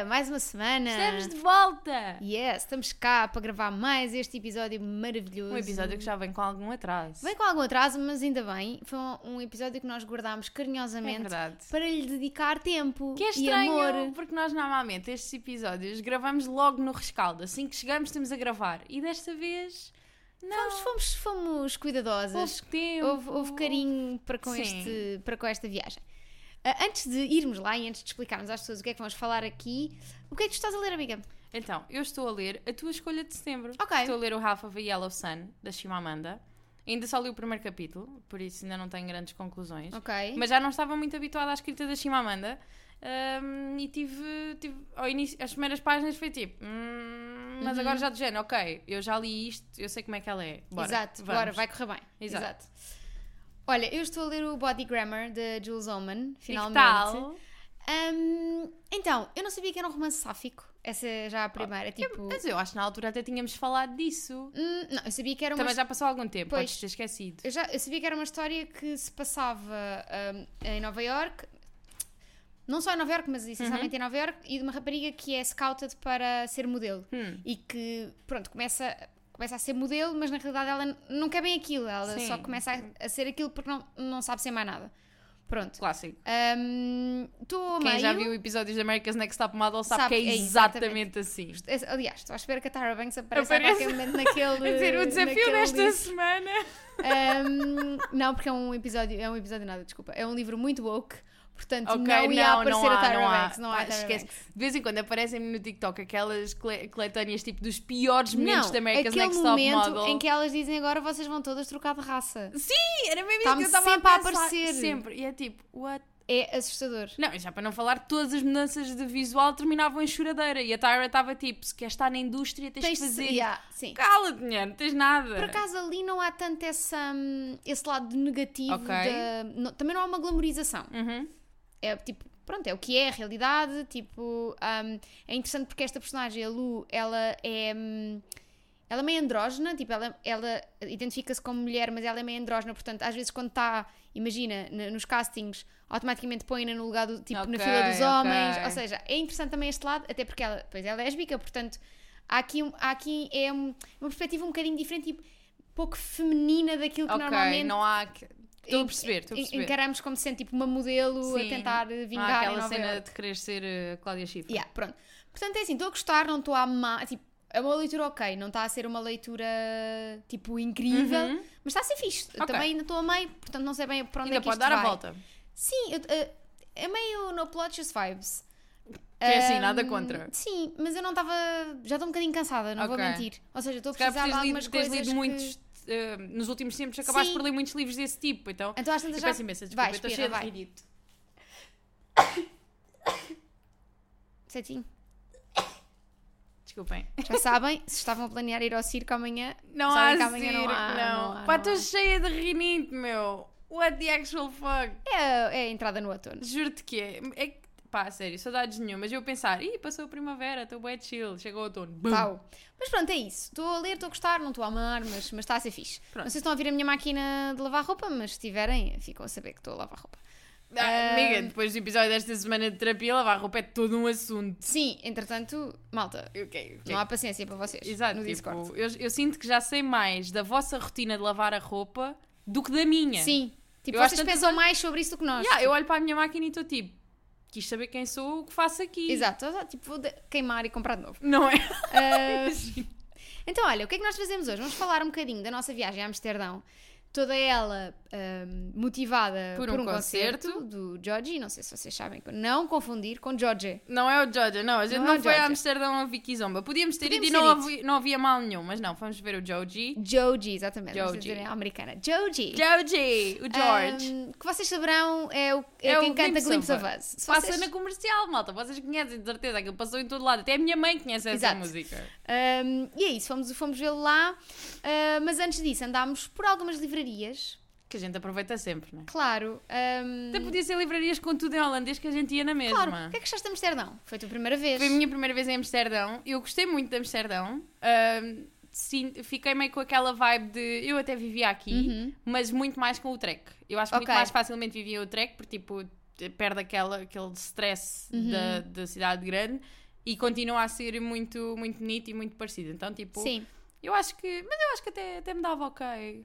é? Mais uma semana! Estamos de volta! Yes, estamos cá para gravar mais este episódio maravilhoso. Um episódio que já vem com algum atraso. Vem com algum atraso, mas ainda bem. Foi um, episódio que nós guardámos é carinhosamente verdade. para lhe dedicar tempo Que é e estranho, amor. porque nós normalmente estes episódios gravamos logo no rescaldo. Assim que chegamos, estamos a gravar. E desta vez, não. Fomos, fomos, fomos cuidadosas. Houve tempo. Houve, houve carinho para com, Sim. este, para com esta viagem. Ah, antes de irmos lá e antes de explicarmos às pessoas o que é que vamos falar aqui, o que é que tu estás a ler, amiga? Então, eu estou a ler a tua escolha de setembro. Ok. Estou a ler o Half of a Yellow Sun, da Shimamanda. Ainda só li o primeiro capítulo, por isso ainda não tenho grandes conclusões. Ok. Mas já não estava muito habituada à escrita da Chimamanda. hum, e tive, tive ao início, as primeiras páginas foi tipo, "Hum, mas Uhum. agora já de género, ok, eu já li isto, eu sei como é que ela é. Bora, Exato, vamos. bora, vai correr bem. Exato. Olha, eu estou a ler o Body Grammar de Jules Oman, E que finalmente. tal? Hum, então, eu não sabia que era um romance sáfico. Essa é já a primeira, tipo. Mas eu acho que na altura até tínhamos falado disso. hum, não, eu sabia que era uma Também já passou algum tempo, Pois. podes ter esquecido. Eu, já, eu sabia que era uma história que se passava hum, em Nova York, não só em Nova York, mas essencialmente em Nova York, e de uma rapariga que é scouted para ser modelo. Hum. E que, pronto, começa, começa a ser modelo, mas na realidade ela não quer bem aquilo, ela Sim. só começa a, a ser aquilo porque não, não sabe ser mais nada. Pronto. Clássico. A Quem meio... já viu episódios de America's Next Top Model sabe, Sabe, que é é exatamente, assim. Aliás, estou à espera que a Tara Banks apareça Apareça. a qualquer momento naquele. Quer dizer, o desafio naquele desta livro. semana. Um, não, porque é um episódio, é um episódio nada, desculpa. É um livro muito woke, portanto Ok, não ia não, aparecer não a há, Tyra não há. Banks. Não há a Tyra esquece. Banks. De vez em quando aparecem-me no TikTok aquelas cole- coletâneas tipo dos piores momentos Não, da America's aquele Next Top momento Model. em que elas dizem agora vocês vão todas trocar de raça. Sim, era mesmo isso que eu estava sempre a a pensar. aparecer. Sempre. E é tipo, what? É assustador. Não, já para não falar, todas as mudanças de visual terminavam em choradeira. E a Tyra estava tipo, se queres estar na indústria, tens, Tens de de- fazer. yeah, sim. Cala-te, não tens nada. Por acaso ali não há tanto essa, hum, esse lado negativo. Ok. da- não- também não há uma glamorização. Uhum. É tipo, pronto, é o que é a realidade. Tipo, um, é interessante porque esta personagem, a Lu, ela é. hum, ela é meio andrógena, tipo, ela, ela identifica-se como mulher, mas ela é meio andrógena, portanto, às vezes quando está, imagina, nos castings, automaticamente põe-na no lugar do, tipo, na Ok, fila dos ok. homens, ou seja, é interessante também este lado, até porque ela, pois, é lésbica, portanto, há aqui, há aqui é um- uma perspectiva um bocadinho diferente, tipo, pouco feminina daquilo que Ok, normalmente não há. Estou a perceber, estou a perceber. encaramos como sendo tipo uma modelo a Sim, tentar Não há vingar em aquela cena Iorque. de querer ser uh, Cláudia Schiffer. Yeah, pronto. Portanto, é assim, estou a gostar, não estou a amar. Tipo, é uma leitura ok, não está a ser uma leitura tipo incrível, Uhum. mas está a ser fixe. Eu Ok. Também ainda estou a meio, portanto não sei bem para onde Ainda é que pode isto dar a vai. volta. Sim, eh, é meio no plot just vibes. Que é assim, Ahm, nada contra. Sim, mas eu não estava. Já estou um bocadinho cansada, não vou Ok. mentir. Ou seja, estou a precisar de algumas lido, coisas. lido que- muitos. Uh, nos últimos tempos acabaste Sim. por ler muitos livros desse tipo, então. Então às tantas já. peço imensa desculpa, Vai, cheia de vai. rinite. Certinho. Desculpem. Já sabem, se estavam a planear ir ao circo amanhã, Não há que amanhã circo, não há. não. não há, Pá, estou cheia de rinite, meu. What the actual fuck? É, é a entrada no outono. Juro-te que é. é que- pá, sério, saudades nenhumas. Eu pensar, ih, passou a primavera, estou bem chill, chegou o outono. Bum. Pau. Mas pronto, é isso. Estou a ler, estou a gostar, não estou a amar, mas, mas está a ser fixe. Pronto. Não sei se estão a ouvir a minha máquina de lavar roupa, mas se tiverem, ficam a saber que estou a lavar roupa. Ah, Ah. amiga, depois do episódio desta semana de terapia, lavar roupa é todo um assunto. Sim, entretanto, malta, Ok, ok. não há paciência para vocês Exato, no tipo, Discord. eu, eu sinto que já sei mais da vossa rotina de lavar a roupa do que da minha. Sim, tipo, Eu vocês pensam vezes- mais sobre isso do que nós. Yeah, eu olho para a minha máquina e estou tipo, quis saber quem sou, o que faço aqui. Exato, tipo, vou queimar e comprar de novo. Não é? Ah, então, olha, o que é que nós fazemos hoje? Vamos falar um bocadinho da nossa viagem a Amsterdão. Toda ela ahm, motivada Por por, um um, concerto, concerto. do Georgie. Não sei se vocês sabem, não confundir com Georgie. Não é o Georgia, não. A gente Não não, é o foi a. Amsterdão a Vicky Zomba. Podíamos ter Podíamos ido e não havia, não havia mal nenhum, mas não, fomos ver o Joji. Joji, exatamente. Joji. dizer americana. Joji. Joji, o George. Ahm, que vocês saberão é, o, é, É o quem canta Glimpse of Us. Se Passa vocês- na comercial, malta. Vocês conhecem, de certeza. Aquilo passou em todo lado. Até a minha mãe conhece essa Exato. música. Ahm, e é isso, fomos, fomos vê-lo lá. Ah, mas antes disso, andámos por algumas livrarias. Que a gente aproveita sempre, não é? Claro. ahm, Até podia ser livrarias com tudo em holandês que a gente ia na mesma. claro. O que é que achaste de Amsterdão? Foi a tua primeira vez? Foi a minha primeira vez em Amsterdão. Eu gostei muito de Amsterdão. Ahm, sim, fiquei meio com aquela vibe de eu até vivia aqui, Uhum. mas muito mais com o trek. Eu acho que muito Ok. mais facilmente vivia o trek, porque tipo, perde aquela, aquele stress Uhum. da, da cidade grande e continua a ser muito, muito bonito e muito parecido. Então, tipo, Sim. eu acho que. Mas eu acho que até, até me dava ok.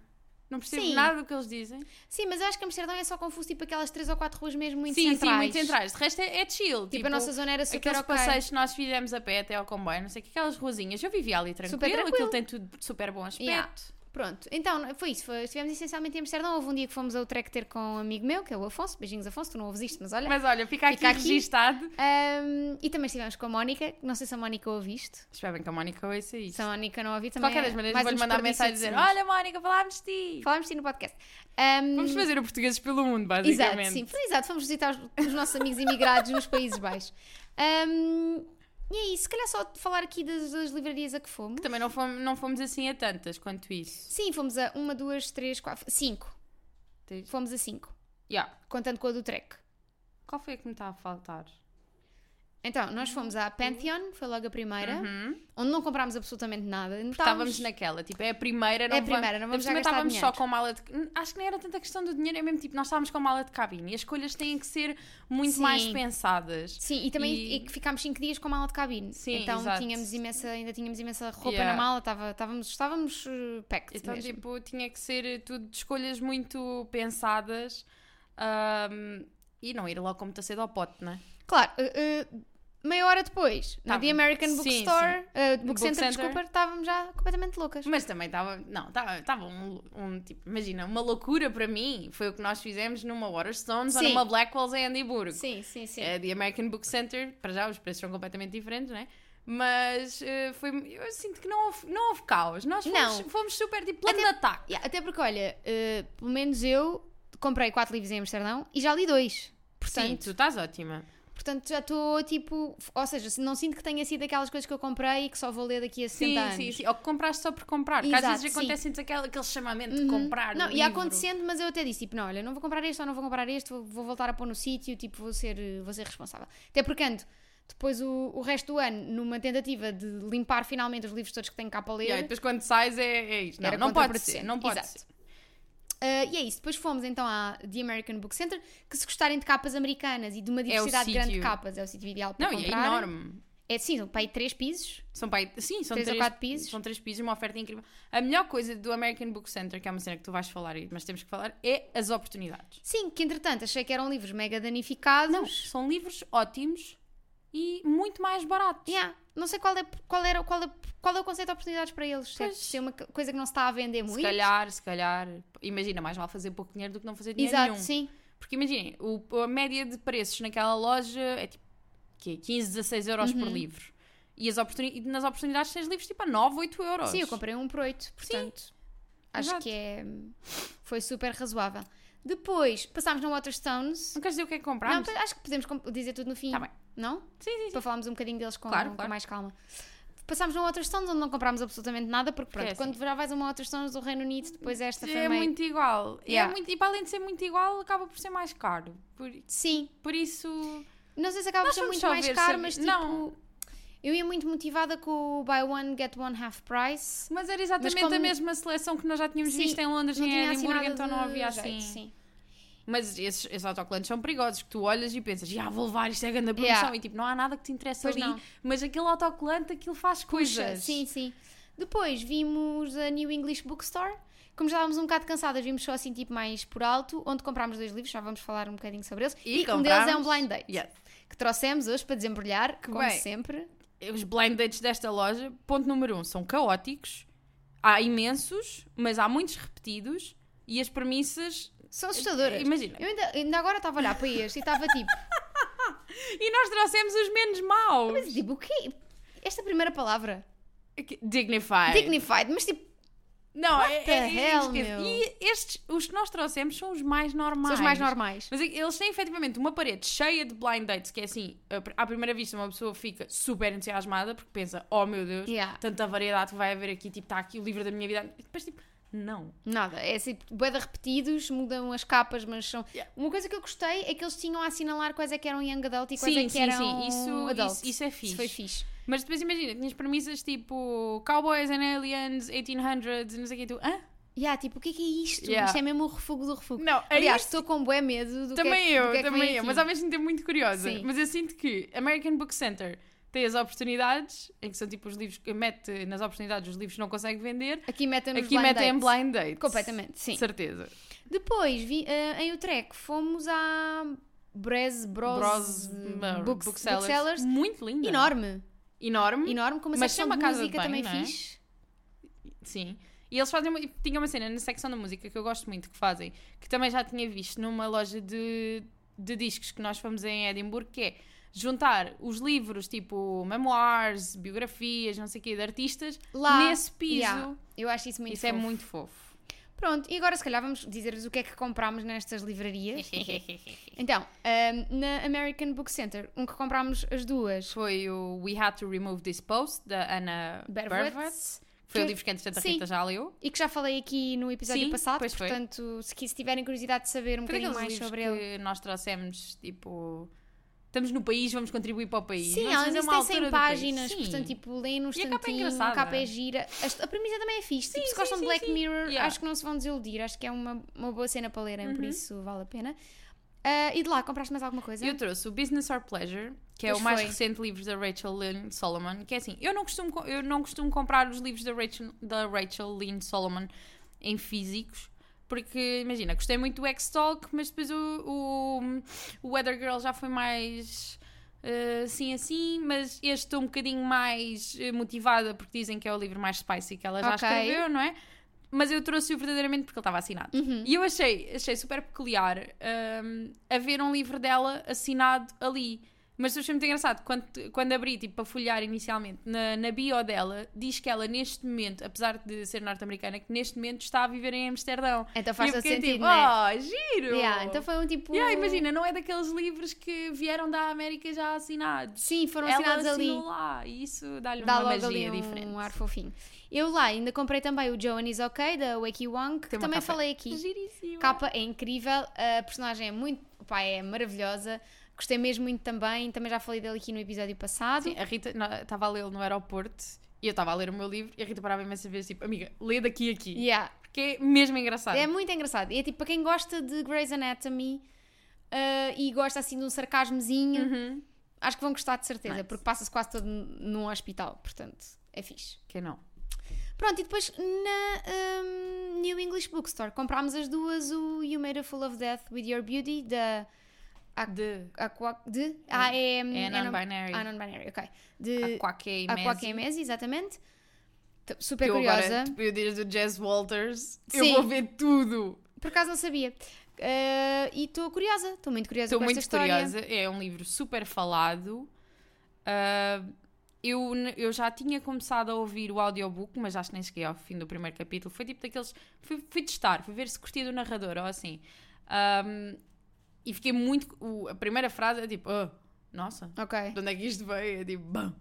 Não percebo Sim. nada do que eles dizem. Sim, mas eu acho que Amsterdão é só confuso, tipo aquelas três ou quatro ruas mesmo muito sim, centrais. sim, muito centrais. De resto é, é chill. Tipo, a nossa zona era super Aqueles ok. passeios que nós fizemos a pé até ao comboio, não sei o que, aquelas ruazinhas. Eu vivia ali tranquilo, Super tranquilo. aquilo tem tudo super bom aspecto. Yeah. Pronto, então foi isso. Foi, estivemos essencialmente em Amsterdão. Houve um dia que fomos ao trek ter com um amigo meu, que é o Afonso. Beijinhos, Afonso. Tu não ouves isto, mas olha. Mas olha, fica aqui Fica aqui. registado. Ahm, e também estivemos com a Mónica. Não sei se a Mónica ouviste. Espero bem que a Mónica ouça isso. Se a Mónica não ouviu De também. qualquer das é maneiras, mais vou-lhe um mandar mensagem de dizer. Olha, Mónica, falámos de ti. Falámos de ti no podcast. Ahm, Vamos fazer o portugueses pelo mundo, Exato, basicamente. sim. Foi exato. Fomos visitar os, os nossos amigos imigrados nos Países Baixos. Ahm, e é isso. Se calhar só falar aqui das, das livrarias a que fomos. Também não fomos, não fomos assim a tantas quanto isso. Sim, fomos a uma, duas, três, quatro, cinco. Tens- Fomos a cinco. Yeah. Contando com a do trek. Qual foi a que me está a faltar? Então, nós fomos à Pantheon, que foi logo a primeira, Uhum. onde não comprámos absolutamente nada. Estávamos naquela, tipo, é a primeira, não É a primeira, não vamos já Também gastar estávamos dinheiro. só com mala de. Acho que nem era tanta questão do dinheiro, é mesmo tipo, nós estávamos com mala de cabine e as escolhas têm que ser muito Sim. mais pensadas. Sim, e também E- e que ficámos 5 dias com mala de cabine. Sim, então exato. tínhamos imensa, ainda tínhamos imensa roupa Yeah. na mala, estava, estávamos, estávamos uh, packed Então, mesmo. tipo, tinha que ser tudo de escolhas muito pensadas ahm, e não ir logo como está cedo ao pote, não é? Claro, uh, uh, meia hora depois, na The. American Sim, Bookstore, uh, Book, Book Center, Center. desculpa, estávamos já completamente loucas. Mas também estava, não, estava um, um, tipo, imagina, uma loucura para mim. Foi o que nós fizemos numa Waterstones ou Sim. numa Blackwells em Edimburgo. Sim, sim, sim. É, The American Book Center, para já os preços são completamente diferentes, não é? Mas eh, foi, eu sinto que não houve, não houve caos. Nós fomos, fomos super tipo plano Até- de ataque. Yeah, até porque, olha, uh, pelo menos eu comprei quatro livros em Amsterdão e já li dois. Sim, Portanto, tu estás ótima. Portanto já estou tipo. Ou seja, se- não sinto que tenha sido aquelas coisas que eu comprei e que só vou ler daqui a 60 Sim, anos. sim, sim. Ou que compraste só por comprar. Porque às Exato, vezes sim. acontece aquele, chamamento de Uhum. comprar. Não, e livro. acontecendo, mas eu até disse, tipo, não, olha, não vou comprar este ou não vou comprar este, vou, vou voltar a pôr no sítio, tipo, vou ser, vou ser responsável. Até porque ando depois o, o resto do ano numa tentativa de limpar finalmente os livros todos que tenho cá para ler. Yeah, e depois quando sais é, é isto. Não, não pode ser. Não pode Exato. ser. Ah, e é isso, depois fomos então à The American Book Center, que se gostarem de capas americanas e de uma diversidade grande de capas, é o sítio ideal para Não, é comprar. enorme. É sim, são para aí três pisos. São para aí- sim, são Três três, ou quatro pisos. São três pisos, uma oferta incrível. A melhor coisa do American Book Center, que é uma cena que tu vais falar, mas temos que falar, é as oportunidades. Sim, que entretanto achei que eram livros mega danificados. Não, são livros ótimos e muito mais baratos. Yeah, Não sei qual é, qual, era, qual, é, qual é o conceito de oportunidades para eles. Pois. Se é uma co- coisa que não se está a vender muito. Se calhar, se calhar, imagina, mais vale fazer pouco dinheiro do que não fazer dinheiro Exato, nenhum. sim. Porque imaginem, a média de preços naquela loja é tipo quê? 15, 16 euros Uhum. por livro. E, as oportuni- e nas oportunidades tens livros tipo a 9, 8 euros. Sim, eu comprei um por 8, portanto. Acho Exato. que é. Foi super razoável. Depois passámos no Waterstones. Não queres dizer o que é que comprámos? acho que podemos dizer tudo no fim. Tá bem. Não? Sim, sim, sim. Para falarmos um bocadinho deles com, Claro, com claro. mais calma. Passámos no Waterstones onde não comprámos absolutamente nada, porque pronto, é quando já vais a uma Waterstones do Reino Unido, depois esta foi É muito igual. Yeah. É muito, e para além de ser muito igual, acaba por ser mais caro. Por, Sim, por isso. não sei se acaba por ser muito mais caro, mas tipo. Não. Eu ia muito motivada com o Buy One, Get One Half Price. Mas era exatamente como- a mesma seleção que nós já tínhamos Sim, visto em Londres e em Edimburgo, então de não havia jeito, assim. sim. Mas esses, esses autocolantes são perigosos, que tu olhas e pensas, já vou levar, isto é grande promoção, Yeah. e tipo, não há nada que te interesse Pois ali, não. mas aquele autocolante, aquilo faz Puxa, coisas. sim, sim. Depois vimos a New English Bookstore. Como já estávamos um bocado cansadas, vimos só assim tipo mais por alto, onde comprámos dois livros, já vamos falar um bocadinho sobre eles. E, um deles é um blind date, Yes. que trouxemos hoje para desembrulhar, como bem. sempre. Os blind dates desta loja, ponto número um, são caóticos, há imensos, mas há muitos repetidos, e as premissas, São assustadoras. imagina, Eu ainda, ainda agora estava a olhar para este e estava tipo, e nós trouxemos os menos maus. mas tipo, o quê? Esta primeira palavra, Dignified. dignified, mas tipo, Não, What é, the é, é hell, meu? E estes, os que nós trouxemos são os mais normais. são os mais normais. Mas é eles têm efetivamente uma parede cheia de blind dates, que é assim, à primeira vista uma pessoa fica super entusiasmada porque pensa, oh meu Deus, Yeah. tanta variedade que vai haver aqui, tipo, está aqui o livro da minha vida. E depois, tipo, não. Nada, é assim, de repetidos, mudam as capas, mas são. Yeah. Uma coisa que eu gostei é que eles tinham a assinalar quais é que eram young adult e quais Sim, é que sim, eram sim, isso- adult. isso- isso é fixe. foi fixe. Mas depois imagina, tinhas premissas tipo Cowboys and Aliens, 1800s, e não sei o que, tu, hã? Yeah, tipo, o que é que é isto? Yeah. Isto é mesmo o refugo do refugo. Não, é Aliás, isso. estou com bué medo do Também que é, eu, que é que também eu, aqui. mas ao mesmo tempo muito curiosa. Sim. Mas eu sinto que American Book Center tem as oportunidades, em que são tipo os livros que mete nas oportunidades os livros que não consegue vender, Aqui metem-nos aqui blind metem em dates. blind dates. Completamente, sim. Certeza. Depois, vi, eh, em Utrecht, fomos à Brez Bros, Bros eh, uh, Books- booksellers. Booksellers. Muito linda. Enorme, Enorme. enorme, com uma Mas secção de casa de música também é? fixe. Sim. E eles fazem uma, tinha uma cena na secção da música que eu gosto muito que fazem, que também já tinha visto numa loja de, de discos que nós fomos em Edimburgo, que é juntar os livros tipo memoirs, biografias, não sei o quê, de artistas Lá, nesse piso. yeah, eu acho isso muito Isso é fofo. muito fofo. Pronto, e agora se calhar vamos dizer-vos o que é que comprámos nestas livrarias. então, ahm, na American Book Center, um que comprámos as duas. Foi o We Had to Remove This Post, da Anna Berwitz. Foi o que- livro que entretanto a. Rita já leu. E que já falei aqui no episódio Sim, passado, pois foi. portanto, se, se tiverem curiosidade de saber um Foi bocadinho mais sobre ele. que nós trouxemos, tipo... Estamos no país, vamos contribuir para o país. Sim, vamos disso uma tem 100 altura do país. páginas, portanto, tipo, leem no E a capa é a capa é gira. A, a premissa também é fixe. tipo, se sim, gostam de Black sim. Mirror, Yeah. acho que não se vão desiludir. Acho que é uma, uma boa cena para lerem, por Uhum. isso vale a pena. Ah, e de lá, compraste mais alguma coisa? Eu trouxe o Business or Pleasure, que é Pois o mais foi. recente livro da Rachel Lynn Solomon, que é assim, eu não costumo, co- eu não costumo comprar os livros da Rachel, da Rachel Lynn Solomon em físicos, porque, imagina, gostei muito do X-Talk, mas depois o, o, o Weather Girl já foi mais eh, assim assim, mas este estou um bocadinho mais eh, motivada porque dizem que é o livro mais spicy que ela já Ok. escreveu, não é? Mas eu trouxe-o verdadeiramente porque ele estava assinado. Uhum. E eu achei, achei super peculiar hum, haver um livro dela assinado ali. Mas eu achei muito engraçado. Quando, quando abri, tipo, para folhear inicialmente, na, na bio dela, diz que ela neste momento, apesar de ser norte-americana, que neste momento está a viver em Amsterdão. Então faz todo fiquei sentido, tipo, né? oh, giro! Yeah, então foi um tipo. Yeah, imagina, não é daqueles livros que vieram da América já assinados. Sim, foram ela assinados ali. lá e isso dá-lhe Dá uma magia ali diferente. um ar fofinho. Eu lá ainda comprei também o Joan is OK, da Wakey Wong, que também capa falei aqui. Giríssima. A capa é incrível, a personagem é muito. Pá, é maravilhosa. Gostei mesmo muito também. Também já falei dele aqui no episódio passado. Sim, a Rita estava a lê-lo no aeroporto e eu estava a ler o meu livro e a Rita parava imensas vezes, tipo, amiga, lê daqui a aqui. Yeah. Porque é mesmo engraçado. É muito engraçado. E é tipo, para quem gosta de Grey's Anatomy ah, e gosta assim de um sarcasmozinho, Uhum. acho que vão gostar de certeza, Nice. porque passa-se quase todo num hospital, portanto, é fixe. Quem não? Pronto, e depois na hum, New English Bookstore comprámos as duas o You Made a Fool of Death with Your Beauty da De Aqua, de ah, é, é não- non-binary. Ah, non-binary, ok. De Aquake Aquaque Messi. Mesi, exatamente. Super eu curiosa. agora, tipo, eu desde o Jazz Walters, eu Sim. vou ver tudo. Por acaso não sabia. Ah, e estou curiosa, estou muito curiosa Estou muito curiosa. É um livro super falado. Ah, eu, eu já tinha começado a ouvir o audiobook, mas acho que nem cheguei ao fim do primeiro capítulo. Foi tipo daqueles. Fui, fui testar, fui ver se curtia do narrador ou assim. Ahm, e fiquei muito. o- a primeira frase é tipo, "Ah, nossa, Ok. de onde é que isto veio? É tipo, bam.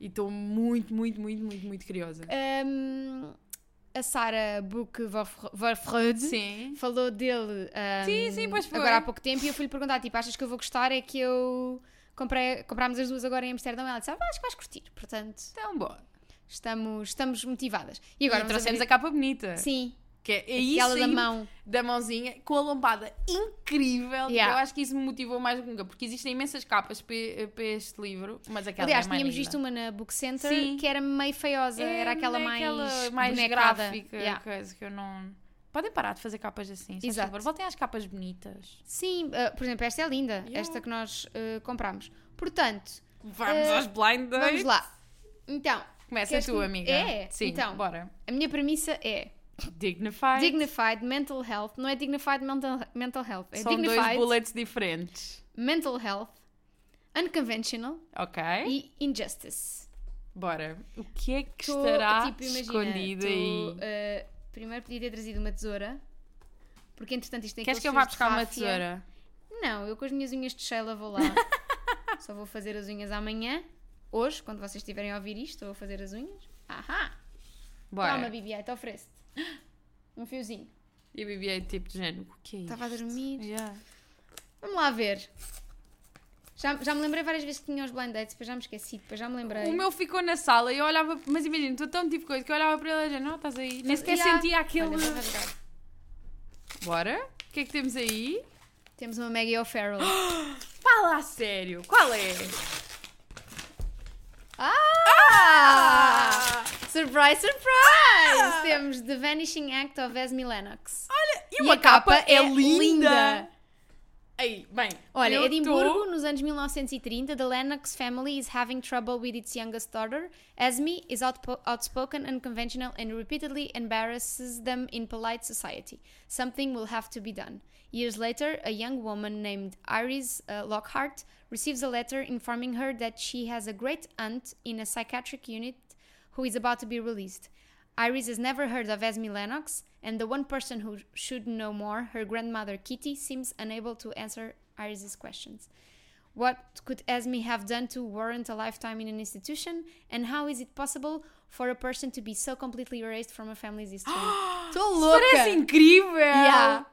E estou muito, muito, muito, muito, muito curiosa. Hum, a Sara Book Verfreud Sim. falou dele hum, Sim, sim, pois foi. agora há pouco tempo e eu fui-lhe perguntar, tipo, achas que eu vou gostar? É que eu comprei, comprámos as duas agora em Amsterdão e ela disse, ah, acho que vais curtir. Portanto, Então, bom. estamos, estamos motivadas. E E agora vamos trouxemos abrir- a capa bonita. Sim, Que é, é isso da mão. da mãozinha com a lombada incrível. Yeah. Eu acho que isso me motivou mais do que nunca, porque existem imensas capas para este livro, mas aquela Aliás, é mais tínhamos linda. visto uma na Book Center Sim. que era meio feiosa, É, era aquela mais, aquela mais bonecada. gráfica, Yeah. coisa que eu não. Podem parar de fazer capas assim, Exato. favor. Voltem às capas bonitas. Sim, uh, por exemplo, esta é linda, Yeah. esta que nós uh, compramos. Portanto, Vamos Eh, aos blind dates. vamos lá. Então, Começa tu, que- amiga. É? Sim, Então. bora. a minha premissa é Dignified. Dignified Mental Health, não é Dignified Mental, mental Health, é São dois Dignified bullets diferentes. Mental Health, Unconventional Ok? e Injustice. Bora. O que é que Tô, estará tipo, imagina, escondido tô, aí? uh, primeiro podia ter trazido uma tesoura, porque entretanto isto tem Queres que eu vá buscar uma tesoura? Não, eu com as minhas unhas de Sheila vou lá. Só vou fazer as unhas amanhã. Hoje, quando vocês estiverem a ouvir isto, vou fazer as unhas. Ahá! Bora. Toma, BB-8, oferece-te. Um fiozinho. E a Bibi é tipo de género. O que é? Estava a dormir. Yeah. Vamos lá ver. Já, já me lembrei várias vezes que tinha os blind dates, depois já me esqueci, depois já me lembrei. O meu ficou na sala e eu olhava, mas imagina, estou tão tipo coisa que eu olhava para ele e dizia, não, estás aí. Nem sequer Yeah. sentia aquele. Olha, rasgar. Bora? O que é que temos aí? Temos uma Maggie O'Farrell. Fala a sério, qual é? ah! Surprise, surprise! Temos The Vanishing Act of Esme Lennox. Olha, e, E uma a capa capa é é linda. linda. Ei, bem, Olha, Edimburgo, tô- nos anos 1930, the Lennox family is having trouble with its youngest daughter. Esme is outspoken, unconventional, and repeatedly embarrasses them in polite society. Something will have to be done. Years later, a young woman named Iris uh, Lockhart receives a letter informing her that she has a great aunt in a psychiatric unit who is about to be released. Iris has never heard of Esme Lennox, and the one person who should know more, her grandmother Kitty, seems unable to answer Iris's questions. What could Esme have done to warrant a lifetime in an institution? And how is it possible for a person to be so completely erased from a family's history? Estou louca! Parece incrível! Yeah.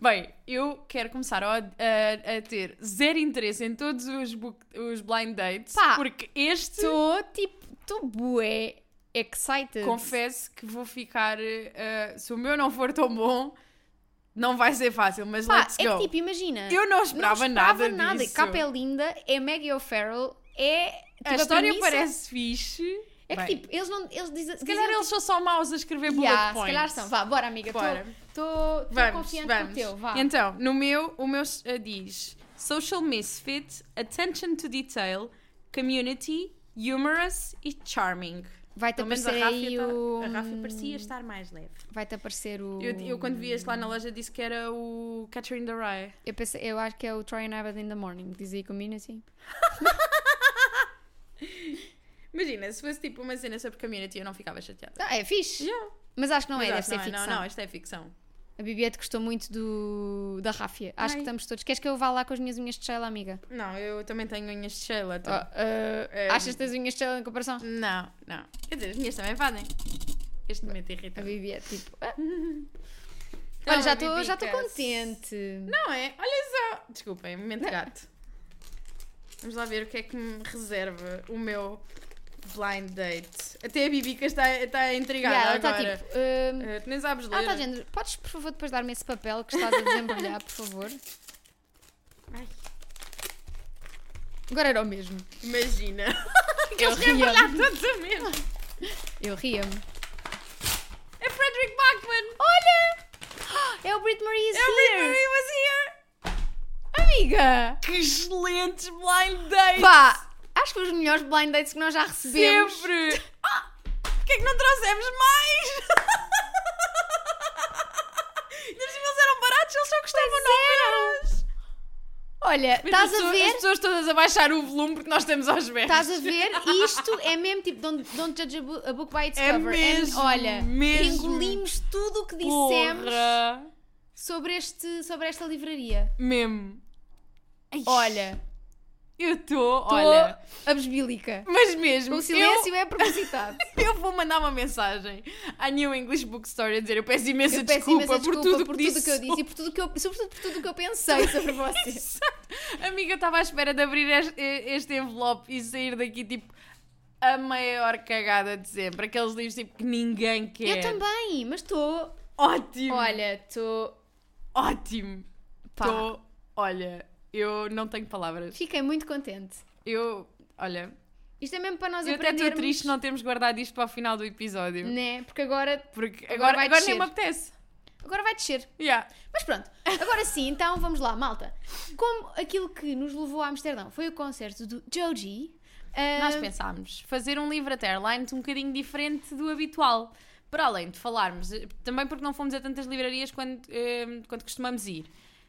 Bem, eu quero começar a, a- a ter zero interesse em todos os, book- os blind dates, Pá, porque este, Estou tipo, estou bué excited. confesso que vou ficar. eh, se o meu não for tão bom, não vai ser fácil, mas Pá, let's é go. que tipo, imagina. eu não esperava, não esperava nada, disso. A capa é linda, é Maggie O'Farrell, é. Tipo, a história premissa- parece fixe. É que Bem, tipo, eles não. Eles dizem. se calhar eles são só maus a escrever bullet Yeah, se points. calhar são. Vá, bora, amiga. Estou confiante vamos. no teu. Vá. Então, no meu, o meu eh, diz Social Misfit, Attention to Detail, Community, Humorous e Charming. Vai-te a aparecer Rafa, aí tá- o. a Rafa parecia estar mais leve. Vai-te aparecer o. Eu, eu quando vi este lá na loja disse que era o Catcher in the Rye. Eu, pensei, eu acho que é o Troy and Abbott in the Morning. Diz aí community. Imagina, se fosse tipo uma cena sobre community eu não ficava chateada. Ah, é fixe. Yeah. Mas acho que não Mas é, deve ser não ficção. Não, não, isto é ficção. A Bibiette gostou muito do da Ráfia. Acho Ai. que estamos todos. Queres que eu vá lá com as minhas unhas de Sheila, amiga? Não, eu também tenho unhas de Sheila. Oh, então. uh, É. Achas que tens unhas de Sheila em comparação? Não, não. Quer dizer, as minhas também fazem. Este momento irrita. A Bibiette, tipo. ah. Não, Olha, já estou já contente. Não é? Olha só. Desculpem, momento gato. Vamos lá ver o que é que me reserva o meu blind date. Até a Bibica está, está intrigada Yeah, ela está agora. tipo. hum, Eh, tu nem sabes ler. ela está dizendo, podes por favor depois dar-me esse papel que estás a desembrulhar, por favor? Ai, Agora era o mesmo. imagina. Eu querem olhar ria-me. todos a mesma. Eu ria-me. É Frederick Bachman. Olha! É o Brit Marie is É o here! Rick was here. Amiga! Que excelentes blind dates. Pá! Acho que foi os melhores blind dates que nós já recebemos. Sempre. Ah, Porquê é que não trouxemos mais? Eles eram baratos, eles só custavam 9 euros. Olha, estás a ver? As pessoas todas a baixar o volume porque nós estamos aos berros. Estás a ver? Isto é mesmo tipo, don't, don't judge a book, a book by its É cover. mesmo, olha, mesmo. engolimos tudo o que dissemos Porra. sobre, este, sobre esta livraria. Mesmo. Ai, Olha, Eu estou, olha. abesbílica. Mas mesmo, O silêncio é propositado. eu, eu vou mandar uma mensagem à New English Bookstore a dizer eu peço imensa Eu peço desculpa, imensa por desculpa tudo por que tudo que eu disse e por tudo que eu, sobretudo por tudo que eu pensei sobre você. Amiga, estava à espera de abrir este, este envelope e sair daqui tipo a maior cagada de sempre. Aqueles livros tipo que ninguém quer. Eu também, mas estou. Ótimo! Olha, estou. Ótimo! Estou. Olha, eu não tenho palavras. Fiquei muito contente. Eu. Olha, Isto é mesmo para nós eu até aprendermos. estou triste não termos guardado isto para o final do episódio. Né? Porque agora, Porque Agora agora, vai agora, nem me apetece. agora vai descer. Yeah. Mas pronto, agora sim, então vamos lá, malta. Como aquilo que nos levou a Amsterdão foi o concerto do Joji. ah, Nós pensámos fazer um livro até airlines um bocadinho diferente do habitual. Para além de falarmos, também porque não fomos a tantas livrarias quando, eh, quando costumamos ir.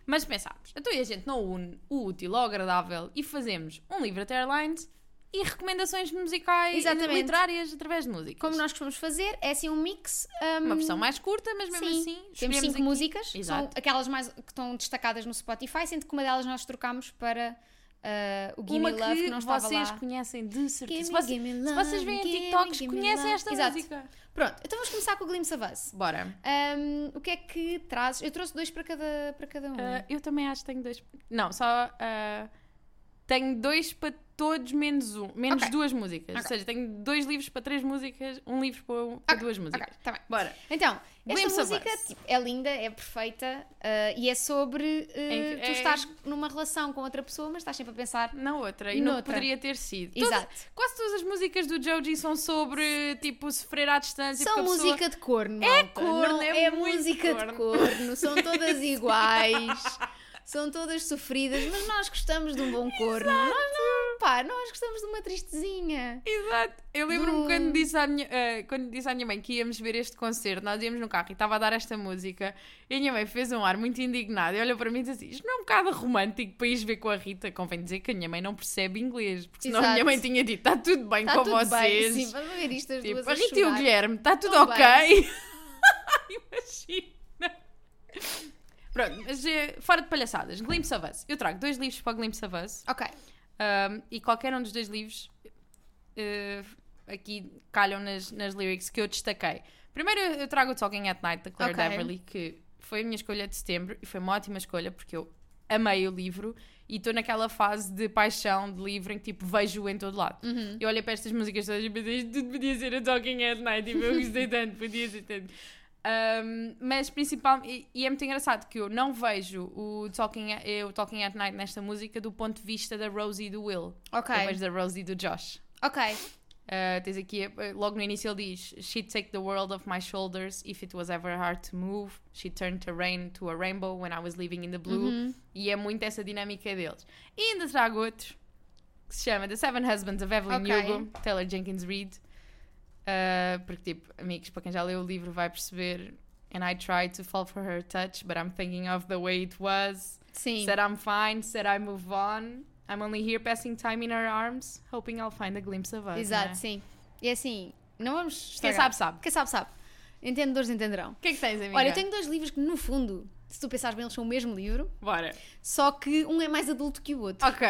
Mas pensámos, então e a gente não une o útil ao agradável e fazemos um livro até airlines e recomendações musicais Exatamente. e literárias através de músicas. Como nós costumamos fazer, é assim um mix. ah, Uma versão mais curta, mas mesmo Sim, assim temos cinco aqui- músicas, são Exato. aquelas mais que estão destacadas no Spotify, sendo que uma delas nós trocámos para ah, o Gimme Love, que, que não estava vocês lá. conhecem de certeza. Gimme, Se vocês, gimme se vocês veem TikToks, conhecem esta Exato. música. Pronto, então vamos começar com o Glimpse of Us. Bora. Ahm, o que é que trazes? Eu trouxe dois para cada, para cada um. Ah, eu também acho que tenho dois. Não, só. ah, tenho dois para todos menos um, menos Ok. duas músicas. Ou Ok. seja, tenho dois livros para três músicas, um livro para, para Ok, duas músicas. Tá bem. Bora. Então, esta música tipo, é linda, é perfeita uh, e é sobre uh, Em- tu é- estás numa relação com outra pessoa, mas estás sempre a pensar. Na outra, e não poderia ter sido. Exato. Todas- quase todas as músicas do Joji são sobre, tipo, sofrer à distância. São porque a pessoa- música de corno. É corno, não, é é, música corno. de corno. São todas iguais. São todas sofridas, mas nós gostamos de um bom corno. Nós não, pá, nós gostamos de uma tristezinha. Exato. Eu lembro-me Do- quando, disse à minha, eh, quando disse à minha mãe que íamos ver este concerto, nós íamos no carro e estava a dar esta música, e a minha mãe fez um ar muito indignado e olhou para mim e disse assim: Isto não é um bocado romântico para ires ver com a Rita? Convém dizer que a minha mãe não percebe inglês, porque senão a Exato. minha mãe tinha dito: Está tudo bem Está com tudo vocês. bem. Sim, vamos ver isto as tipo, duas a a Rita e o. Guilherme, está tudo Tão ok? Imagina. Pronto, mas eh, fora de palhaçadas, Glimpse of Us. Eu trago dois livros para o Glimpse of Us. Ok. Um, e qualquer um dos dois livros uh, aqui calham nas, nas lyrics que eu destaquei. Primeiro eu trago o Talking at Night da Claire Ok. Deverly, que foi a minha escolha de setembro e foi uma ótima escolha porque eu amei o livro e estou naquela fase de paixão de livro em que tipo vejo-o em todo lado. Uhum. Eu olhei para estas músicas todas e pensei, isto tudo podia ser o Talking at Night, tipo, eu gostei tanto, podia ser tanto. Um, mas principalmente, e, e é muito engraçado que eu não vejo o Talking, at, eh, o Talking at Night nesta música do ponto de vista da Rosie e do Will. Ok. Eu vejo da Rosie e do Josh. Ok. Uh, tens aqui, uh, logo no início ele diz: She'd take the world off my shoulders if it was ever hard to move. She turned to rain to a rainbow when I was living in the blue. Uhum. E é muito essa dinâmica deles. E ainda trago outro que se chama The Seven Husbands of Evelyn Ok. Hugo, Taylor Jenkins Reid. Uh, porque, tipo, amigos, para quem já leu o livro vai perceber. And I tried to fall for her touch, but I'm thinking of the way it was. Sim. Said I'm fine, said I move on. I'm only here passing time in her arms, hoping I'll find a glimpse of us. Exato, né? sim. E assim, não vamos. Quem estragar. sabe, sabe. Quem sabe, sabe. Entendedores entenderão. O que é que tens, amiga? Olha, eu tenho dois livros que, no fundo, se tu pensares bem, eles são o mesmo livro, Bora. só que um é mais adulto que o outro. Ok.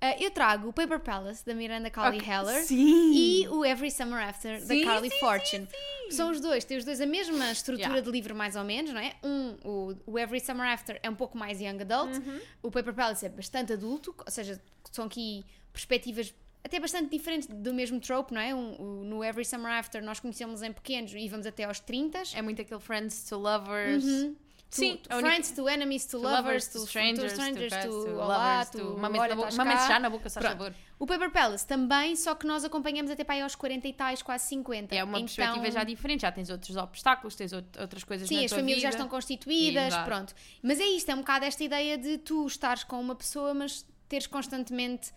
Ah, eu trago o Paper Palace, da Miranda Cowley Ok. Heller, Sim. e o Every Summer After, Sim, da Carly sim, Fortune. São os dois, têm os dois a mesma estrutura Yeah. de livro, mais ou menos, não é? Um, o, o Every Summer After é um pouco mais young adult, Uhum. o Paper Palace é bastante adulto, ou seja, são aqui perspectivas até bastante diferentes do mesmo trope, não é? Um- o- no Every Summer After nós conhecemos em pequenos e vamos até aos 30. É muito aquele friends to lovers. Uhum. Sim, to, a única- friends, to enemies, to, lovers, to strangers, to, strangers, to, to olá, lovers, to, to já na boca, faz Pronto. favor. O Paper Palace também, só que nós acompanhamos até para aí aos 40 e tais, quase 50. É uma Então, perspectiva já diferente, já tens outros obstáculos, tens out- outras coisas Sim, as famílias já estão constituídas, pronto. Mas é isto, é um bocado esta ideia de tu estares com uma pessoa, mas teres constantemente.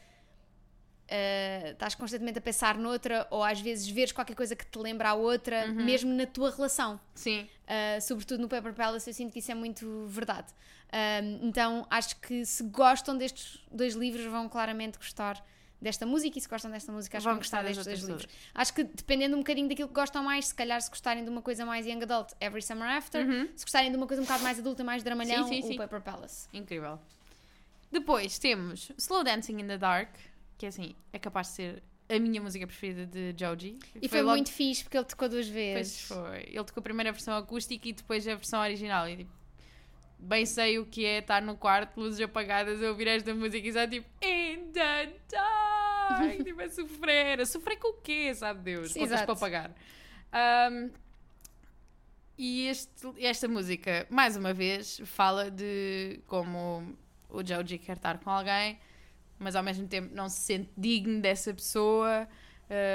Ah, estás constantemente a pensar noutra, ou às vezes veres qualquer coisa que te lembra a outra, Uhum. mesmo na tua relação. Sim. Uh, sobretudo no Paper Palace, eu sinto que isso é muito verdade. Um, então acho que se gostam destes dois livros, vão claramente gostar desta música. E se gostam desta música, acho Vão que vão gostar destes dois livros. Acho que dependendo um bocadinho daquilo que gostam mais, se calhar se gostarem de uma coisa mais young adult, Every Summer After. Se gostarem de uma coisa um bocado mais adulta, mais dramalhão, Uhum. Sim, sim, o sim. Paper Palace. Incrível. Depois temos Slow Dancing in the Dark, que é assim, é capaz de ser a minha música preferida de Joji. E foi, logo- muito fixe porque ele tocou duas Pois vezes. foi. Ele tocou primeiro a versão acústica e depois a versão original. E tipo, bem sei o que é estar no quarto, luzes apagadas, a ouvir esta música e só tipo, In the dark, tipo, a sofrer. A sofrer com o quê, sabe Deus? Sim, Contas para pagar. Ahm, e este- esta música, mais uma vez, fala de como o Joji quer estar com alguém, mas ao mesmo tempo não se sente digno dessa pessoa.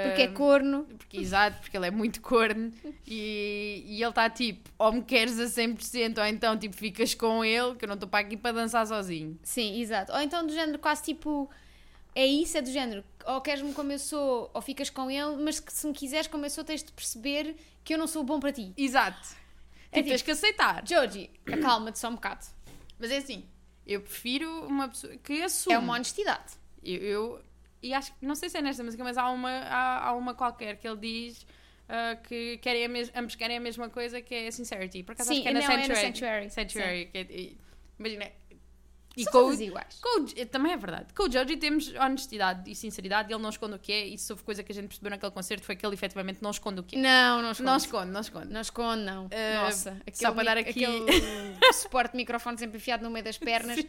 Porque é Ahm, corno. porque, exato, porque ele é muito corno e, e ele está tipo, ou me queres a 100% ou então tipo ficas com ele, que eu não estou para aqui para dançar sozinho. Sim, exato. Ou então do género quase tipo. É isso, é do género. Ou queres-me como eu sou, ou ficas com ele, mas que se me quiseres como eu sou, tens de perceber que eu não sou bom para ti. Exato. É Tipo, tens que aceitar. Joji, acalma-te só um bocado. Mas é assim, eu prefiro uma pessoa que assume. É uma honestidade. Eu, eu- e acho que, não sei se é nesta música, mas há uma, há, há uma qualquer que ele diz ah, que querem ambos querem a mesma coisa, que é a sincerity. Por acaso Sim, acho que é na não, é no Sanctuary. Sanctuary. Sanctuary, que é- e- imagina. E São com, iguais. Com o- também é verdade. Com o Joji temos honestidade e sinceridade, ele não esconde o que é, e se houve coisa que a gente percebeu naquele concerto foi que ele efetivamente não esconde o que é. Não, não esconde. Não esconde, não esconde. Não esconde, não. Uh, Nossa, só para dar aqui- aquele suporte de microfone sempre enfiado no meio das pernas.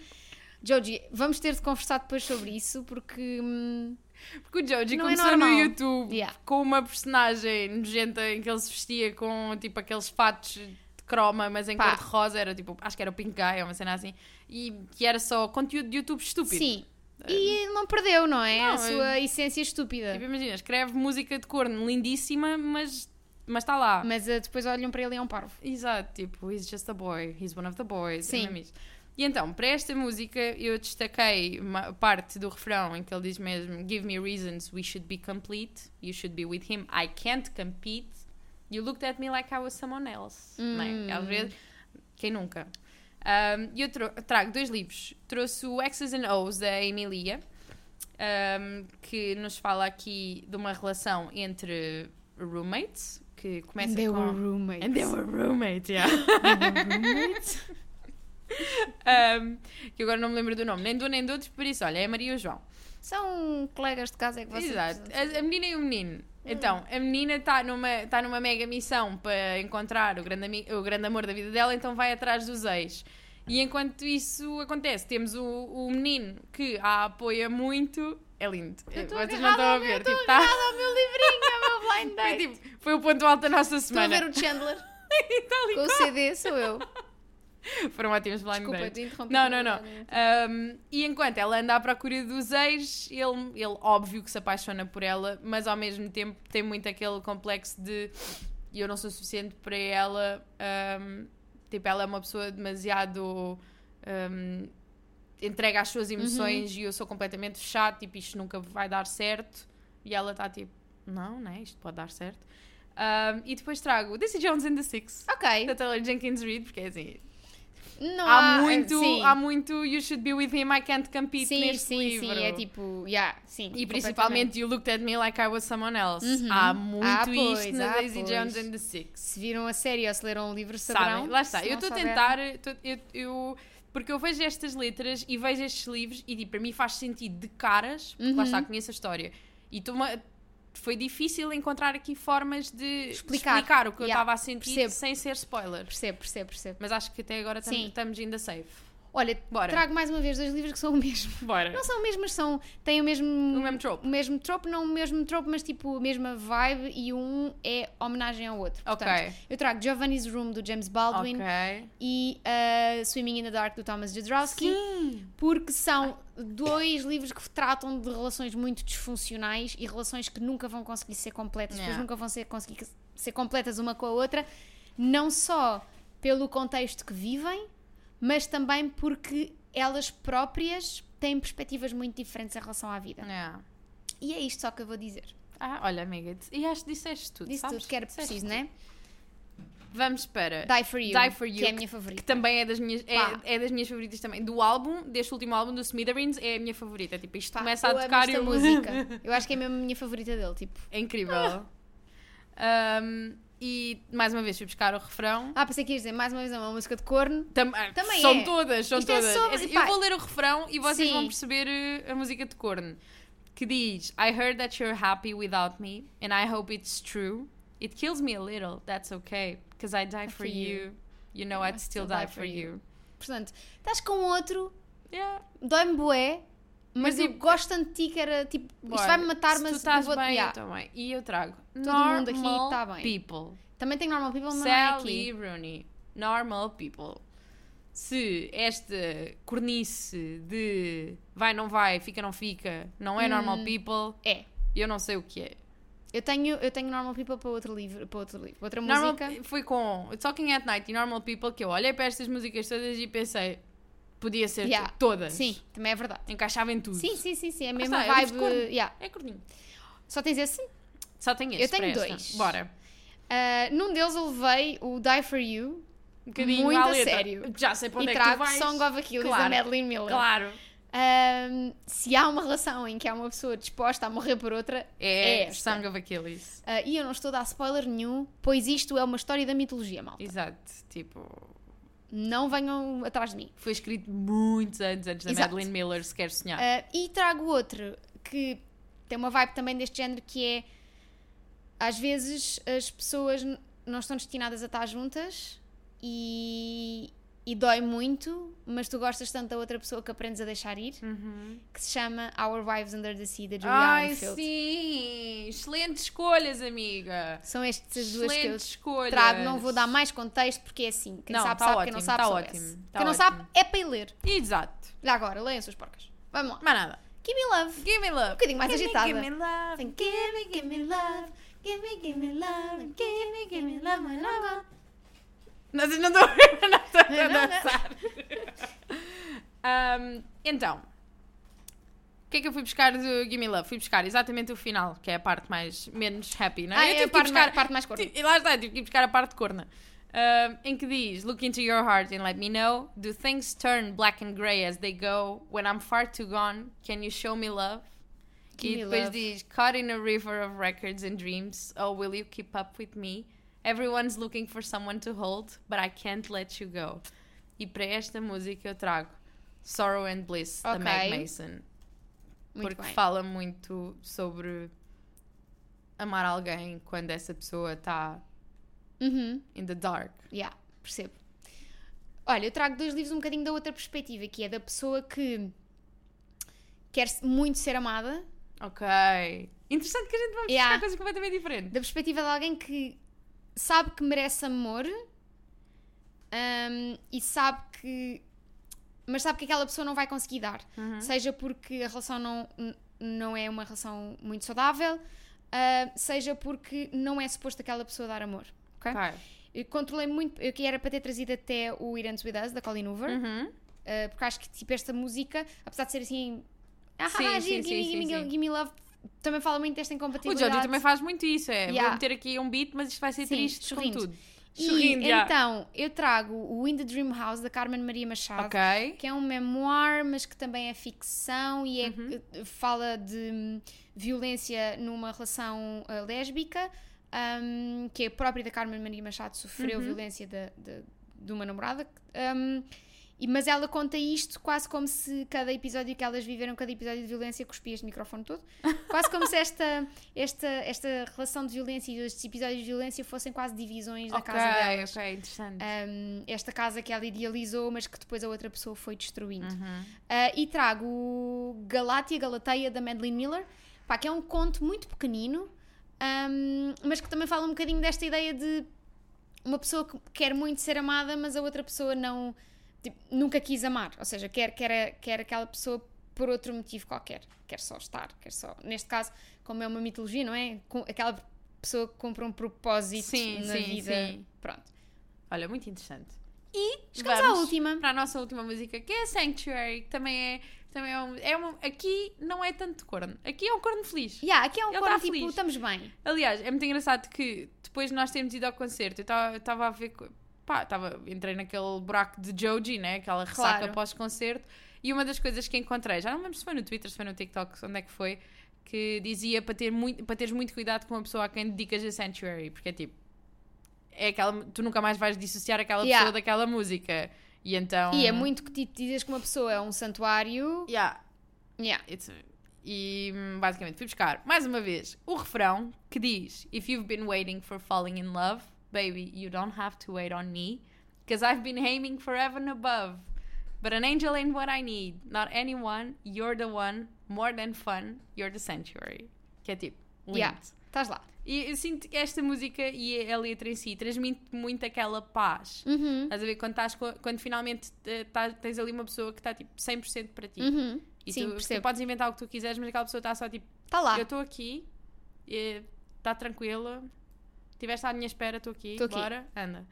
Joji, vamos ter de conversar depois sobre isso porque. hum, Porque o Joji é começou no normal. YouTube Yeah. com uma personagem nojenta em que ele se vestia com tipo aqueles fatos de croma, mas em cor de rosa, era tipo, acho que era o Pink Guy ou uma cena assim, e que era só conteúdo de YouTube estúpido. Sim. E ele não perdeu, não é? Não, a sua essência estúpida. Tipo, imagina, escreve música de corno lindíssima, mas mas está lá. Mas ah, depois olham para ele e é um parvo. Exato, tipo, he's just a boy, he's one of the boys. Sim. é isso. E então, para esta música, eu destaquei uma parte do refrão em que ele diz mesmo: Give me reasons we should be complete, you should be with him, I can't compete. You looked at me like I was someone else. Não é? Às vezes, quem nunca? Um, E eu tro- trago dois livros. Trouxe o X's and O's da Emilia, um, que nos fala aqui de uma relação entre roommates, que começa They com... were roommates. And they were roommates, yeah. roommates? Um, que agora não me lembro do nome, nem um nem do outro, por isso, olha, é a Maria e o João. São colegas de casa é que vocês. Exato. A, a menina e o menino. Então, a menina está numa, tá numa mega missão para encontrar o grande, o grande amor da vida dela, então vai atrás dos ex. E enquanto isso acontece, temos o, o menino que a apoia muito. É lindo. Vocês não estão a ver. tô Tipo, tá... ao meu livrinho, ao meu blind foi, date. tipo, foi o ponto alto da nossa Estou a semana. ver o Chandler Tá com o CD, sou eu. Foram ótimos blind Desculpa, dates. te interrompi. Não, não, não. Um, e enquanto ela anda à procura dos ex, ele, ele óbvio que se apaixona por ela, mas ao mesmo tempo tem muito aquele complexo de eu não sou suficiente para ela. um, tipo, ela é uma pessoa demasiado um, entrega às suas emoções e eu sou completamente fechado, tipo, isto nunca vai dar certo. E ela está tipo, não, né? Isto pode dar certo. Um, e depois trago Daisy Jones and the Six. Ok. Da Taylor Jenkins Reid, porque é assim, Não há muito, sim. há muito You Should Be With Him, I Can't Compete Sim, neste sim, livro. sim, é tipo, yeah, sim. E principalmente You Looked At Me Like I Was Someone Else. Uhum. Há muito Ah, isto pois, na ah, Daisy pois. Jones and the Six. Se viram a série ou se leram o livro, saberão. Sabem? Lá está. Eu estou a tentar... tô- eu, eu- porque eu vejo estas letras e vejo estes livros e tipo, para mim faz sentido de caras, porque lá Uhum. está, conheço a história. E estou foi difícil encontrar aqui formas de Explicar. explicar, o que eu Yeah, estava a sentir percebo. sem ser spoiler. Percebo, percebo, percebo. Mas acho que até agora estamos ainda safe. Olha, Bora. trago mais uma vez dois livros que são o mesmo. Bora. Não são o mesmo, mas são. têm o mesmo. O mesmo trope. O mesmo trope, não o mesmo trope, mas tipo a mesma vibe e um é homenagem ao outro. Ok. Portanto, eu trago Giovanni's Room do James Baldwin Ok. e uh, Swimming in the Dark do Thomas Jodorowsky. Sim. porque são dois livros que tratam de relações muito disfuncionais e relações que nunca vão conseguir ser completas, depois Yeah. nunca vão ser, conseguir ser completas uma com a outra, não só pelo contexto que vivem, mas também porque elas próprias têm perspectivas muito diferentes em relação à vida. Yeah. E é isto só que eu vou dizer. Ah, olha, amiga, e acho que disseste tudo. Disse sabes? tudo que era Disseste preciso, não é? Vamos para Die for You, Die For You, que é a minha que favorita. também é das minhas é, é das minhas favoritas também. Do álbum, deste último álbum do Smithereens, é a minha favorita. Tipo, isto Pá, começa a tocar esta eu... música. Eu acho que é mesmo a minha favorita dele, tipo. é incrível. Um, e mais uma vez fui buscar o refrão. Ah, pensei que ias dizer mais uma vez é uma música de corno. Tam- ah, Também são é. todas, são Isto é todas. sobre- assim, pá. eu vou ler o refrão e vocês Sim. vão perceber uh, a música de corno. Que diz: I heard that you're happy without me, and I hope it's true. It kills me a little, that's okay, because I died for for you. you. You know I'd still die for you. Portanto, estás com outro, Yeah. dói-me bué, mas, Mas, eu tipo, gosto tanto de ti que era tipo, isto Bora, vai-me matar, mas tu estás eu vou... bem, Yeah. eu também. E eu trago Todo mundo aqui Normal tá bem. People. Também tenho normal people, mas não é Sally aqui. Rooney. Normal People. Se esta cornice de vai, não vai, fica, não fica, não é Normal People, É. eu não sei o que é. Eu tenho, eu tenho normal people para outro livro, para outro livro, outra Normal, música. foi com Talking at Night e Normal People que eu olhei para estas músicas todas e pensei, podia ser Yeah. todas. Sim, também é verdade. Encaixava em tudo. Sim, sim, sim, sim, é a mesma está, vibe. yeah. É corninho. Só tens esse? Só tenho Eu este tenho para esta. dois. Bora. Ah, num deles eu levei o Die For You Um bocadinho Muito a sério. Já sei para onde e é que tu trago vais. Song of Achilles Claro. da Madeline Miller. Claro. Ahm, se há uma relação em que há uma pessoa disposta a morrer por outra, É, é esta. Song of Achilles. Ah, e eu não estou a dar spoiler nenhum, pois isto é uma história da mitologia, malta. Exato. Tipo, Não venham atrás de mim. foi escrito muitos anos antes da Exato. Madeline Miller sequer sonhar. Ah, e trago outro que tem uma vibe também deste género que é às vezes as pessoas não estão destinadas a estar juntas e e dói muito, mas tu gostas tanto da outra pessoa que aprendes a deixar ir, Uhum. que se chama Our Wives Under the Sea, da Julia Ai, Arnfield. sim! Excelentes escolhas, amiga. São estas duas que eu Excelentes escolhas. trago, não vou dar mais contexto porque é assim. Quem Não, sabe tá sabe, quem ótimo, não sabe tá soubesse. ótimo, tá quem não ótimo. sabe é para ir ler. Exato. Já agora, leiam suas porcas. Vamos lá. Mais nada. Give me love. Give me love. Um bocadinho mais agitada. Give me love. Give me, give me love. Give me, give me love. Give me, give me love. when I want. Não, não estou não estou a dançar. Ahm, então, o que é que eu fui buscar do Give Me Love? Fui buscar exatamente o final, que é a parte mais menos happy, não é? Ah, eu é tive a parte, buscar, mais, parte mais corta. E lá está, tive que buscar a parte corna. Um, em que diz: Look into your heart and let me know. Do things turn black and grey as they go? When I'm far too gone, can you show me love? Give e depois love. diz: Caught in a river of records and dreams. Oh, will you keep up with me? Everyone's looking for someone to hold, but I can't let you go. E para esta música eu trago Sorrow and Bliss, da Ok. Meg Mason. Muito porque bem. fala muito sobre amar alguém quando essa pessoa está Uhum. in the dark. Yeah, percebo. Olha, eu trago dois livros um bocadinho da outra perspectiva, que é da pessoa que quer muito ser amada, Ok. Interessante que a gente vai buscar Yeah. coisas completamente diferentes. da perspectiva de alguém que sabe que merece amor hum, e sabe que. Mas sabe que aquela pessoa não vai conseguir dar. Uhum. Seja porque a relação não, não é uma relação muito saudável, ah, seja porque não é suposto aquela pessoa dar amor. ok? Eu controlei muito, eu que era para ter trazido até o It Ends With Us, da Colin Hoover, Uhum. uh, porque acho que tipo esta música, apesar de ser assim, ah, Sim, ah, sim, sim, sim, sim. gimme love, também fala muito desta O incompatibilidade. Jojo também faz muito isso, é. Yeah. Vou meter aqui um beat, mas isto vai ser Sim, triste sorrindo. tudo. E Sorrindo, então, eu trago o In the Dream House, da Carmen Maria Machado, Ok. que é um memoir, mas que também é ficção e é, Uhum. fala de hum, violência numa relação eh, lésbica, hum, que é própria da Carmen Maria Machado, sofreu Uhum. violência de, de, de uma namorada. e- mas ela conta isto quase como se cada episódio que elas viveram, cada episódio de violência, cuspia este microfone todo. Quase como se esta, esta, esta relação de violência e estes episódios de violência fossem quase divisões da Ok, casa delas. ok, interessante. Um, esta casa que ela idealizou, mas que depois a outra pessoa foi destruindo. Uhum. Uh, e trago Galátia Galateia da Madeline Miller, pá, que é um conto muito pequenino, um, mas que também fala um bocadinho desta ideia de uma pessoa que quer muito ser amada, mas a outra pessoa não tipo, nunca quis amar. Ou seja, quer, quer, quer aquela pessoa por outro motivo qualquer. Quer só estar, quer só. Neste caso, como é uma mitologia, não é? Com- Aquela pessoa que cumpre um propósito Sim, na sim, vida. sim. Pronto. Olha, muito interessante. Chegamos à última. Para a nossa última música, que é Sanctuary, que também é. Também é, um, é um, aqui não é tanto corno. Aqui é um corno feliz. Yeah, aqui é um Ele coro tá tipo, feliz. estamos bem. Aliás, é muito engraçado que depois de nós termos ido ao concerto, eu estava a ver. Pá, tava, entrei naquele buraco de Joji, né? Aquela ressaca Claro. pós-concerto. E uma das coisas que encontrei, já não lembro se foi no Twitter, se foi no TikTok, onde é que foi, que dizia para, ter muito, para teres muito cuidado com a pessoa a quem dedicas a Sanctuary, porque é tipo. É aquela, tu nunca mais vais dissociar aquela Yeah. pessoa daquela música. E então. E é muito que tipo, dizes que uma pessoa é um santuário. Yeah, Yeah. It's- e hum, basicamente fui buscar mais uma vez o refrão que diz: If you've been waiting for falling in love, baby, you don't have to wait on me, because I've been aiming for heaven above. But an angel ain't what I need, not anyone, you're the one, more than fun, you're the sanctuary. Que é tipo, lindo. Yeah. Estás lá. E eu sinto que esta música e a letra em si transmite muito aquela paz. Uhum. Estás a ver? Quando, estás quando finalmente eh, tá- tens ali uma pessoa que está tipo 100% para ti. Uhum. E Sim, tu, tu podes inventar o que tu quiseres, mas aquela pessoa está só tipo, Está lá. eu estou aqui, está tranquila, estiveste à minha espera, estou aqui, Tô aqui. bora, anda.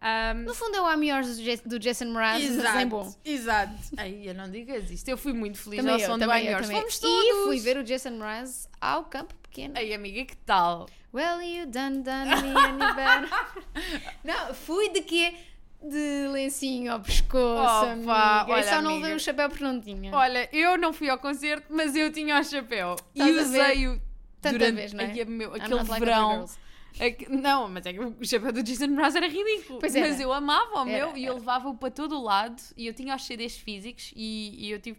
Ahm, No fundo é o I'm Yours do, Jas- do Jason Mraz, mas em bom. exato. Ai, eu não digas isto. Eu fui muito feliz Também ao eu, som do I'm eu, Yours. Fomos E todos. fui ver o Jason Mraz ao campo pequeno. Ai, amiga, que tal? Well, you done done me any better. Não, fui de quê? De lencinho ao pescoço, amiga. olha, e só não levei o chapéu porque não tinha. Olha, eu não fui ao concerto, mas eu tinha o chapéu. E Estás usei-o durante vez, não é? I'm aquele like verão. girls. É que- não, mas é que o chapéu do Jason Mraz era ridículo. Pois era. Mas eu amava o Era, meu e eu era. levava-o para todo o lado e eu tinha os CDs físicos e, e eu tive.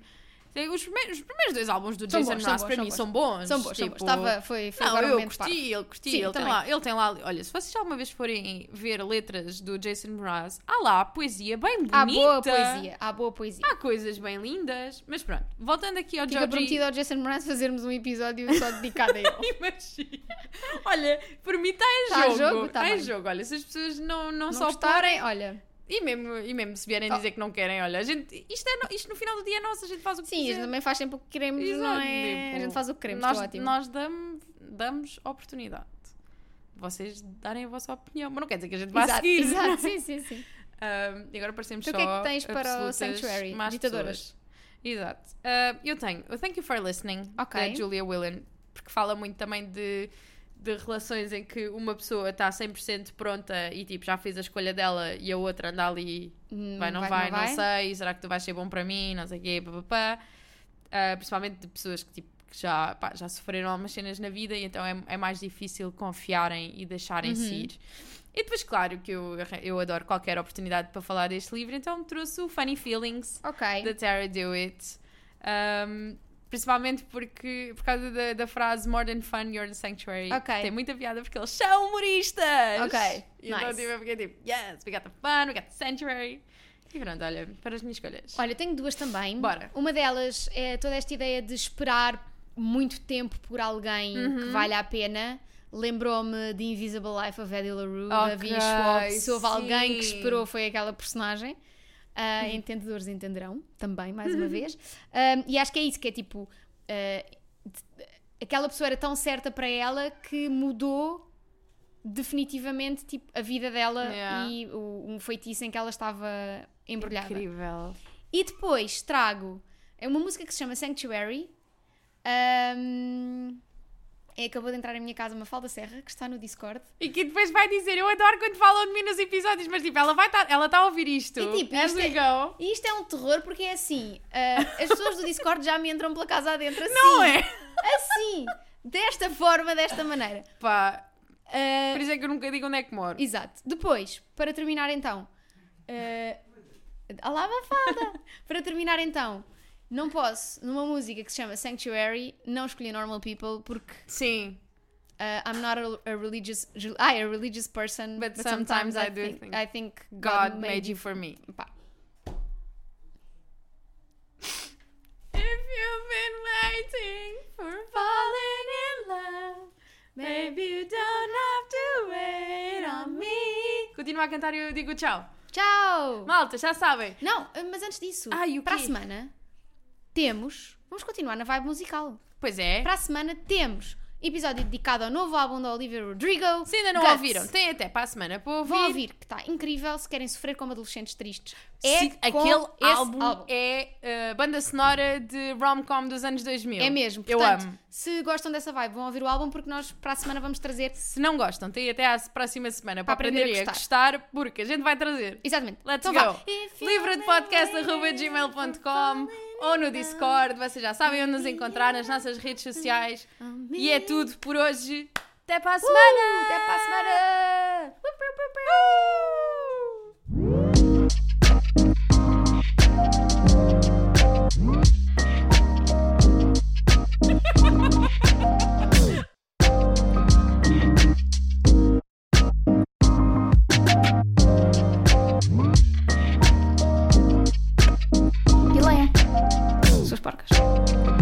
Os primeiros, os primeiros dois álbuns do São Jason Mraz para são mim bons. são bons. São bons, são bons. tipo, Estava, foi, foi Não, um eu momento curti, ele curti. Ele, tem lá, ele tem lá. Olha, se vocês alguma vez forem ver letras do Jason Mraz, há lá poesia bem bonita. Há boa poesia, há boa poesia. Há coisas bem lindas. Mas pronto, voltando aqui ao Fica Georgie. prometido ao Jason Mraz fazermos um episódio só dedicado a ele. Imagina. Olha, por mim está em Tá a jogo. jogo? Tá Está em bem. jogo. Olha, se as pessoas não, não, Não só gostarem, olha. E mesmo, e mesmo se vierem Oh. dizer que não querem, olha, a gente, isto, é, no- isto no final do dia é nosso, a gente faz o que Sim, a gente quiser. também faz sempre o que queremos, não Exato, é? tipo, a gente faz o que queremos, nós, que é ótimo. Nós damos, damos oportunidade de vocês darem a vossa opinião, mas não quer dizer que a gente vá exato, seguir. exato, sim, sim, sim. Um, e agora parecemos Então o que é só que tens para o Sanctuary? Ditadoras. pessoas. Exato. Uh, eu tenho o Thank You for Listening, Ok. da Julia Whelan, porque fala muito também de, de relações em que uma pessoa está 100% pronta e tipo já fez a escolha dela e a outra anda ali Hum, vai, não vai, não, sei, será que tu vais ser bom para mim, não sei o quê, papapá. Uh, principalmente de pessoas que, tipo, que já, pá, já sofreram algumas cenas na vida e então é, é mais difícil confiarem e deixarem-se Uhum. ir. E depois, claro, que eu, eu adoro qualquer oportunidade para falar deste livro, então trouxe o Funny Feelings Ok. da Tara Dewitt. Um, principalmente porque, por causa da, da frase More than fun, you're the sanctuary. Ok. Tem muita piada porque eles são humoristas. Ok, E então nice. tipo, eu fiquei tipo, yes, we got the fun, we got the sanctuary. E pronto, olha, para as minhas escolhas. Olha, tenho duas também. Bora. Uma delas é toda esta ideia de esperar muito tempo por alguém Uhum. que valha a pena. Lembrou-me de Invisible Life of Eddie LaRue, da Ok, V. Schwab. Se houve alguém que esperou, foi aquela personagem. Ah, entendedores entenderão, também, mais uma vez. Ah, e acho que é isso, que é tipo... de- aquela pessoa era tão certa para ela que mudou definitivamente tipo, a vida dela Yeah. e o, um feitiço em que ela estava embrulhada. Incrível. E depois trago é uma música que se chama Sanctuary. É, acabou de entrar em minha casa uma falda serra que está no Discord. E que depois vai dizer, eu adoro quando falam de mim nos episódios, mas tipo, ela vai estar, ela está a ouvir isto. E, tipo, isto é- go. E isto é um terror porque é assim: ah, as pessoas do Discord já me entram pela casa adentro assim. Não é? Assim! Desta forma, desta maneira. Pá, Ah, por isso é que eu nunca digo onde é que moro. Exato. Depois, para terminar então. Uh, alava a falda! para terminar então, não posso, numa música que se chama Sanctuary, não escolhi Normal People porque Sim. uh, I'm not a, a religious. Ah, a religious person, But sometimes I do think, think I think God made you for me. Pá. If you've been waiting for falling in love, maybe you don't have to wait on me. Continua a cantar e eu digo tchau. Tchau! Malta, já sabem. Não, mas antes disso, Ai, para a semana temos. Vamos continuar na vibe musical. Pois é. Para a semana temos episódio dedicado ao novo álbum da Olivia Rodrigo. Se ainda não Guts. ouviram, tem até para a semana para ouvir. Vão ouvir, que está incrível se querem sofrer como adolescentes tristes. É com aquele esse álbum, é a banda sonora de rom-com dos anos 2000. É mesmo. Eu Portanto, amo. se gostam dessa vibe, vão ouvir o álbum porque nós para a semana vamos trazer. Se não gostam, tem até à próxima semana para, Para aprender a aprenderem a gostar. porque a gente vai trazer. Exatamente. Let's então go! Livro de podcast.gmail.com ou no Discord, vocês já sabem onde nos encontrar nas nossas redes sociais. E é tudo por hoje. Até para a semana! Uh, até para a semana! Uh! porcas.